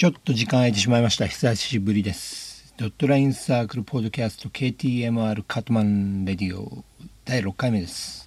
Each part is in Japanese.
ちょっと時間空いてしまいました。久しぶりです。ドットラインサークルポッドキャスト KTMR カットマンレディオ第6回目です。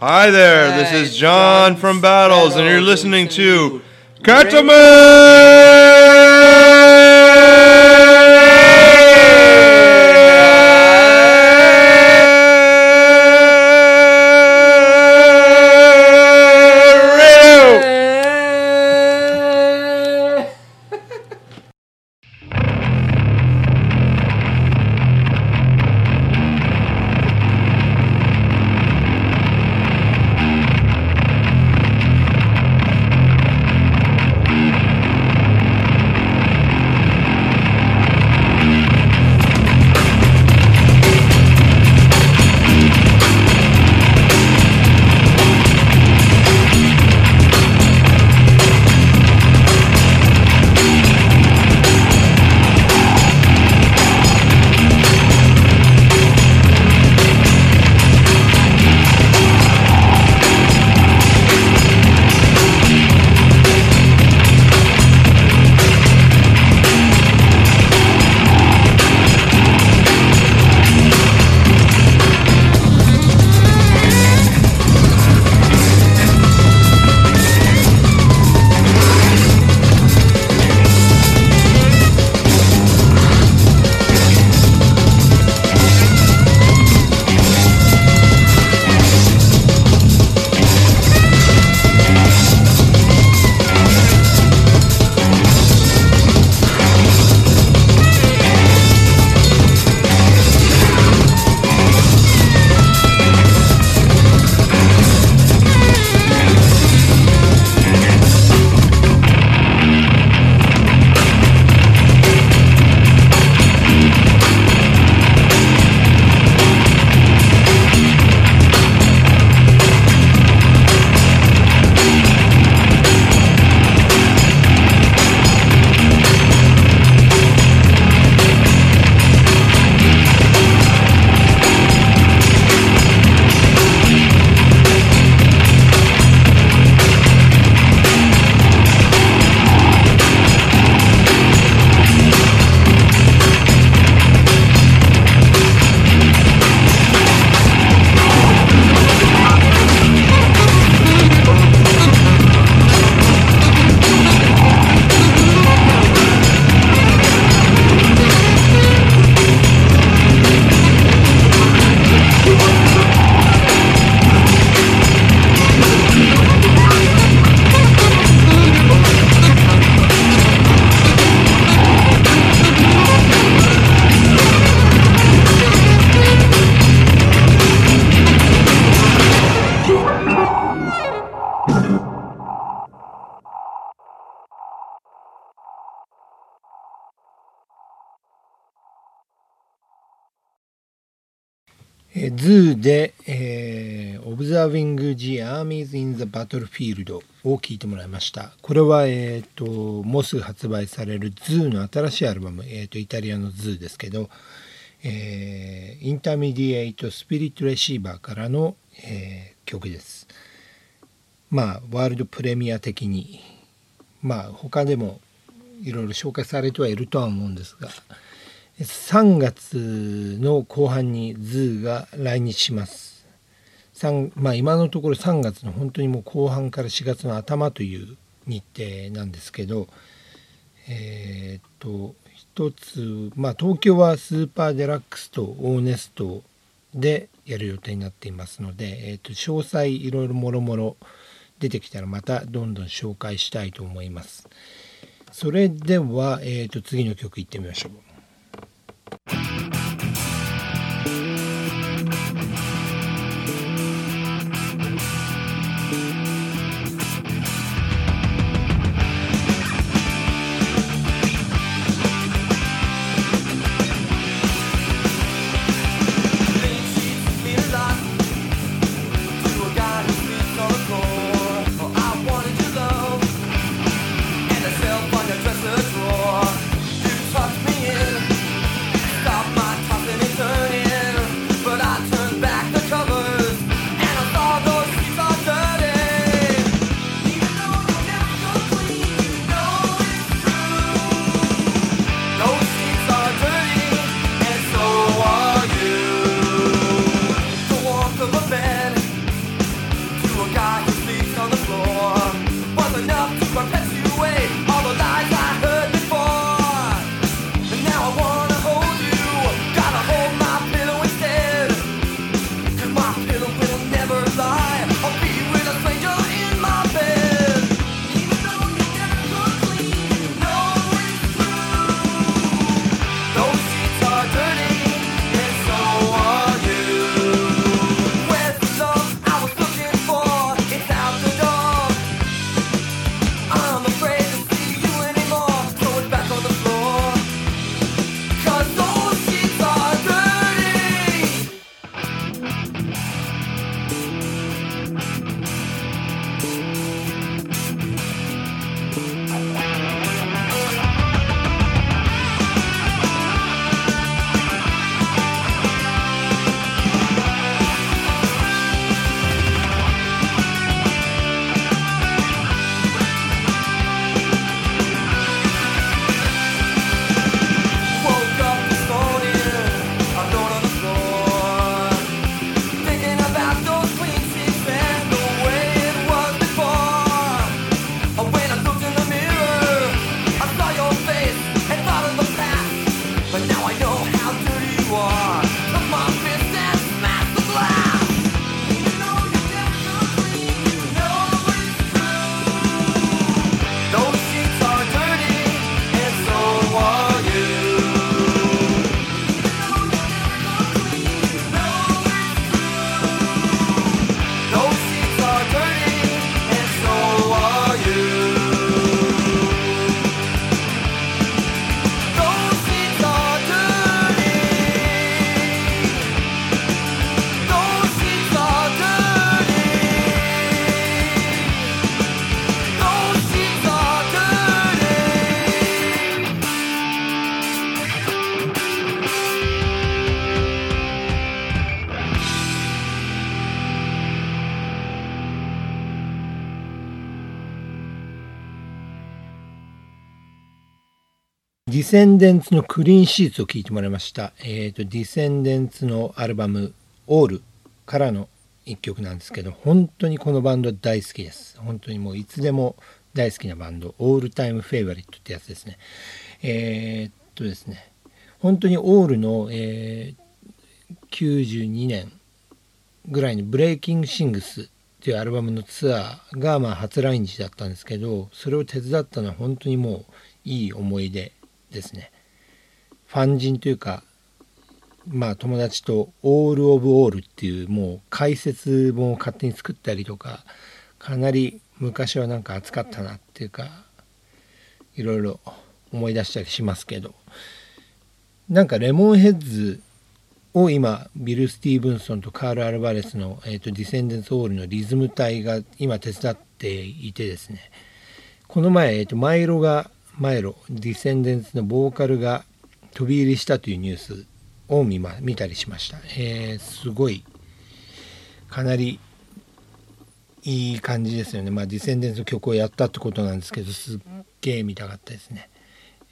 Hi there, this is John from Battles and you're listening to えーズーで、えー、Observing the Armies in the Battlefield を聞いてもらいました。これは、えっ、と、もうすぐ発売されるズーの新しいアルバム、えっ、と、イタリアのズーですけど、えー、 Intermediate Spirit Receiver からの、えー曲です。まあ、ワールドプレミア的に、まあ、他でもいろいろ紹介されてはいるとは思うんですが、3月の後半にズーが来日します。まあ、今のところ3月の本当にもう後半から4月の頭という日程なんですけど、えーっと一つ、まあ、東京はスーパーデラックスとオーネストでやる予定になっていますので、えーっと詳細いろいろもろもろ出てきたらまたどんどん紹介したいと思います。それでは、えーっと次の曲いってみましょう。ディセンデンツのクリーンシーツを聴いてもらいました。えっ、と、ディセンデンツのアルバム、オールからの一曲なんですけど、本当にこのバンド大好きです。本当にもういつでも大好きなバンド、オールタイムフェイバリットってやつですね。えーっとですね、本当にオールの、えー92年ぐらいにブレイキングシングスっていうアルバムのツアーがまあ初来日だったんですけどそれを手伝ったのは本当にもういい思い出ですね。ファン人というかまあ友達と「オール・オブ・オール」っていうもう解説本を勝手に作ったりとかかなり昔はなんか熱かったなっていうかいろいろ思い出したりしますけど。なんかレモンヘッズを今ビル・スティーブンソンとカール・アルバレスの、えーとディセンデンス・オールのリズム隊が今手伝っていてですね。この前、えーとマイロがマイロディセンデンスのボーカルが飛び入りしたというニュースを見,、ま、見たりしました、えーすごいかなりいい感じですよね、まあ、ディセンデンスの曲をやったってことなんですけどすっげえ見たかったですね、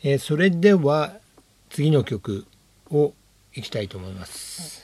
えーそれでは次の曲をいきたいと思います。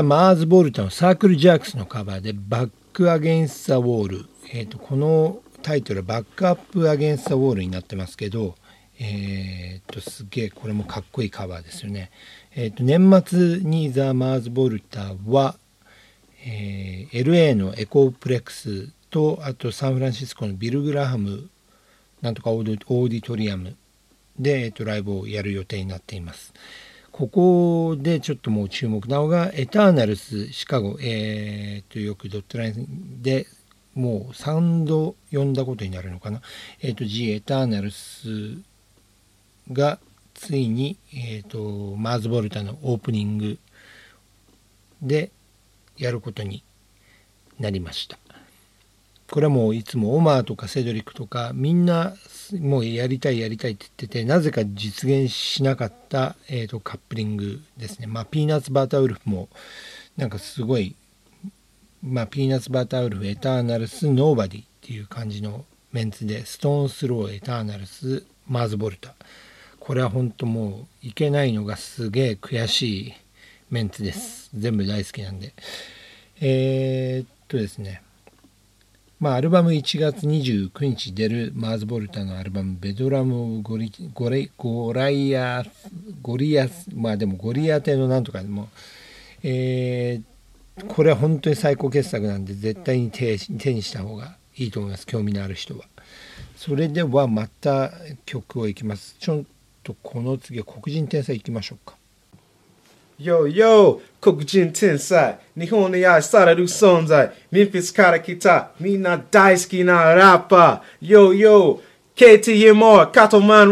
ザ・マーズ・ボルタのサークル・ジャークスのカバーで「 Back Against the Wall」えー、とこのタイトルは「バックアップ・アゲンス・ザ・ウォール」になってますけどえー、とすげえこれもかっこいいカバーですよね。えー、と年末にザ・マーズ・ボルタは、えー LA のエコープレックスとあとサンフランシスコのビル・グラハムなんとかオーディオーディトリアムで、えー、とライブをやる予定になっています。ここでちょっともう注目なのが、エターナルスシカゴ、えー、とよくドットラインでもう3度読んだことになるのかな。えっ、と、G エターナルスがついに、えー、とマーズ・ボルタのオープニングでやることになりました。これはもういつもオマーとかセドリックとかみんなもうやりたいやりたいって言っててなぜか実現しなかった、えー、とカップリングですね。まあピーナッツバターウルフもなんかすごいまあピーナッツバターウルフエターナルスノーバディっていう感じのメンツでストーンスローエターナルスマーズボルタこれは本当もういけないのがすげえ悔しいメンツです。全部大好きなんで。えー、っとですね。まあ、アルバム1月29日出るマーズ・ボルタのアルバム「ベドラム・ゴリゴレゴライアゴリアス」まあでもゴリアテのなんとかでも、えーこれは本当に最高傑作なんで絶対に手手にした方がいいと思います興味のある人は。それではまた曲をいきます。ちょっとこの次は黒人天才いきましょうか。Yo, yo, 黒人天才。日本に愛される存在。メンフィスから来た。みんな大好きなラッパー。Yo, yo, KTMR カトマ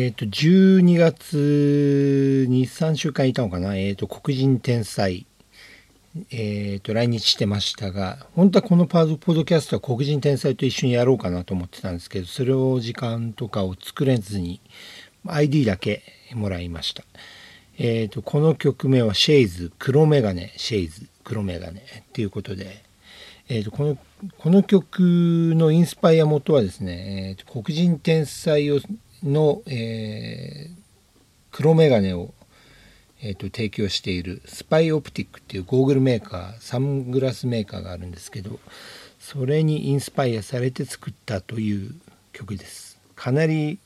えっ、と、12月に3週間いたのかな、えっ、と、黒人天才、えっ、と、来日してましたが、本当はこのパーポッドキャストは黒人天才と一緒にやろうかなと思ってたんですけど、それを時間とかを作れずに、ID だけもらいました。えっ、と、この曲名はシェイズ、黒メガネ、シェイズ、黒メガネ。っていうことで、えー、とこのこの曲のインスパイア元はですね、えー、と黒人天才をの、えー黒メガネを、えー、と提供しているスパイオプティックっていうゴーグルメーカーサングラスメーカーがあるんですけどそれにインスパイアされて作ったという曲です。かなり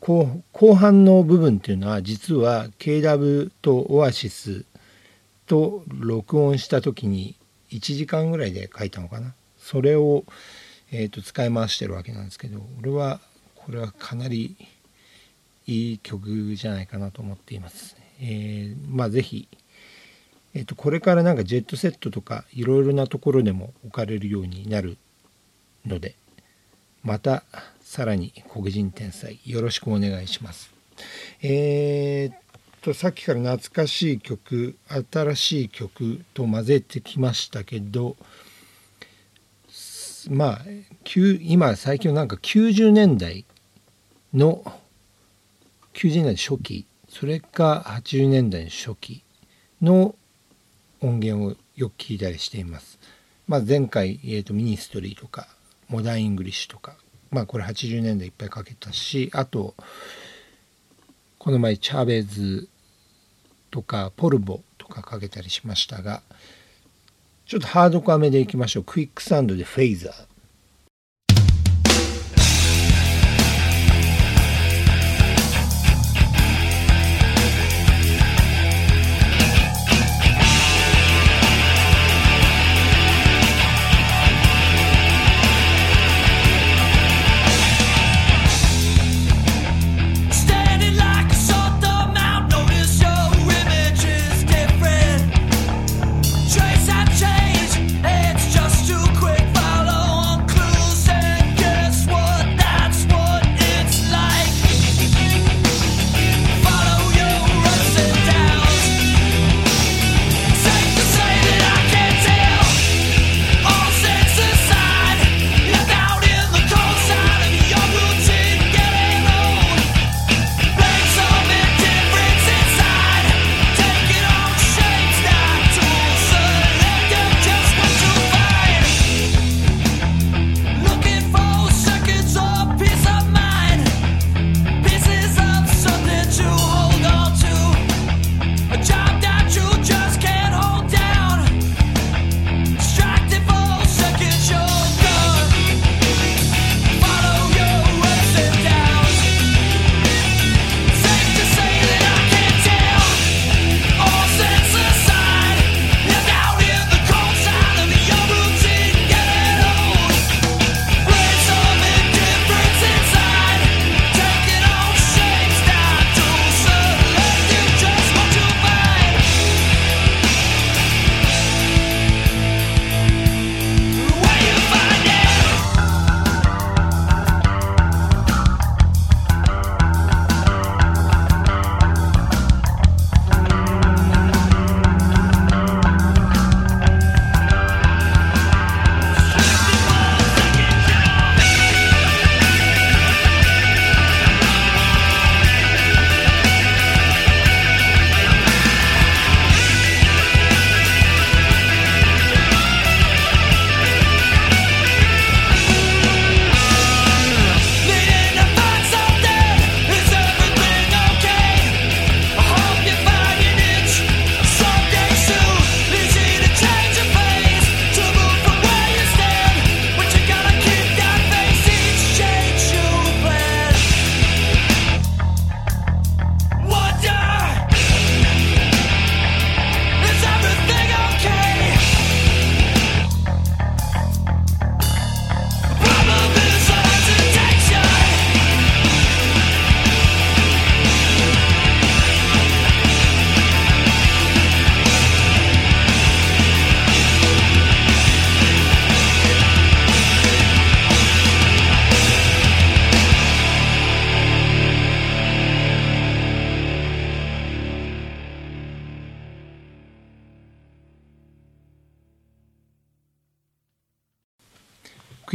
後半の部分っていうのは実は KW とオアシスと録音した時に1時間ぐらいで書いたのかな。それを、えー、と使い回してるわけなんですけど俺はこれはかなりいい曲じゃないかなと思っています。えーまあぜひ、えー、とこれからなんかジェットセットとかいろいろなところでも置かれるようになるのでまたさらに黒人天才よろしくお願いします。えーとさっきから懐かしい曲新しい曲と混ぜてきましたけどまあ今最近はなんか90年代の90年代初期。それか80年代初期の音源をよく聞いたりしています。まあ、前回、えー、とミニストリーとかモダンイングリッシュとかまあこれ80年代いっぱいかけたしあとこの前チャーベーズとかポルボとかかけたりしましたがちょっとハードコアめでいきましょう。クイックサンドでフェイザー。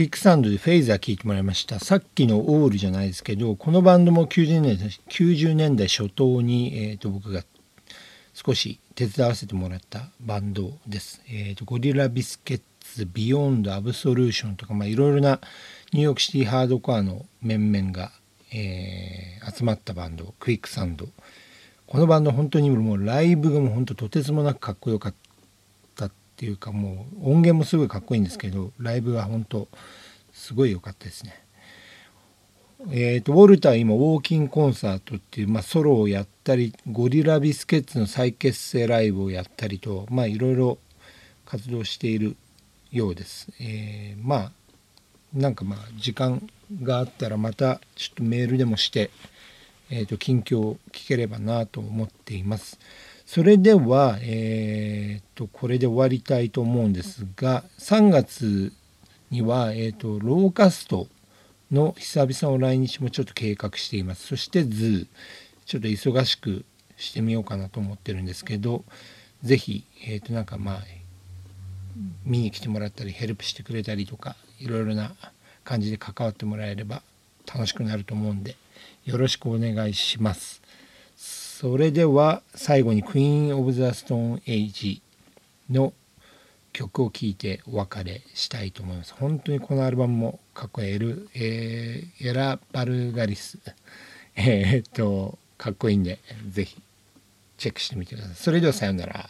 クイックサンドでフェイザー聴いてもらいました。さっきのオールじゃないですけどこのバンドも90年代 ,90 年代初頭に、えー、と僕が少し手伝わせてもらったバンドです、えー、とゴリラビスケッツビヨンドアブソリューションとかまあいろいろなニューヨークシティハードコアの面々が、えー集まったバンドクイックサンド。このバンド本当にもうライブがもう本当とてつもなくかっこよかった。っていうかもう音源もすごいかっこいいんですけどライブが本当すごい良かったですね。えー、とウォルターは今ウォーキンコンサートっていう、まあ、ソロをやったりゴリラビスケッツの再結成ライブをやったりとまあいろいろ活動しているようです。えーまあなんかまあ時間があったらまたちょっとメールでもして、えー、と近況を聞ければなと思っています。それでは、えー、とこれで終わりたいと思うんですが3月には、えー、とローカストの久々の来日もちょっと計画しています。そしてズーちょっと忙しくしてみようかなと思ってるんですけどぜひ、えー、となんかまあ見に来てもらったりヘルプしてくれたりとかいろいろな感じで関わってもらえれば楽しくなると思うんでよろしくお願いします。それでは最後にクイーン・オブ・ザ・ストーン・エイジの曲を聴いてお別れしたいと思います。本当にこのアルバムもかっこいい。エル、えーエラ・バルガリス。えーっとかっこいいんでぜひチェックしてみてください。それではさようなら。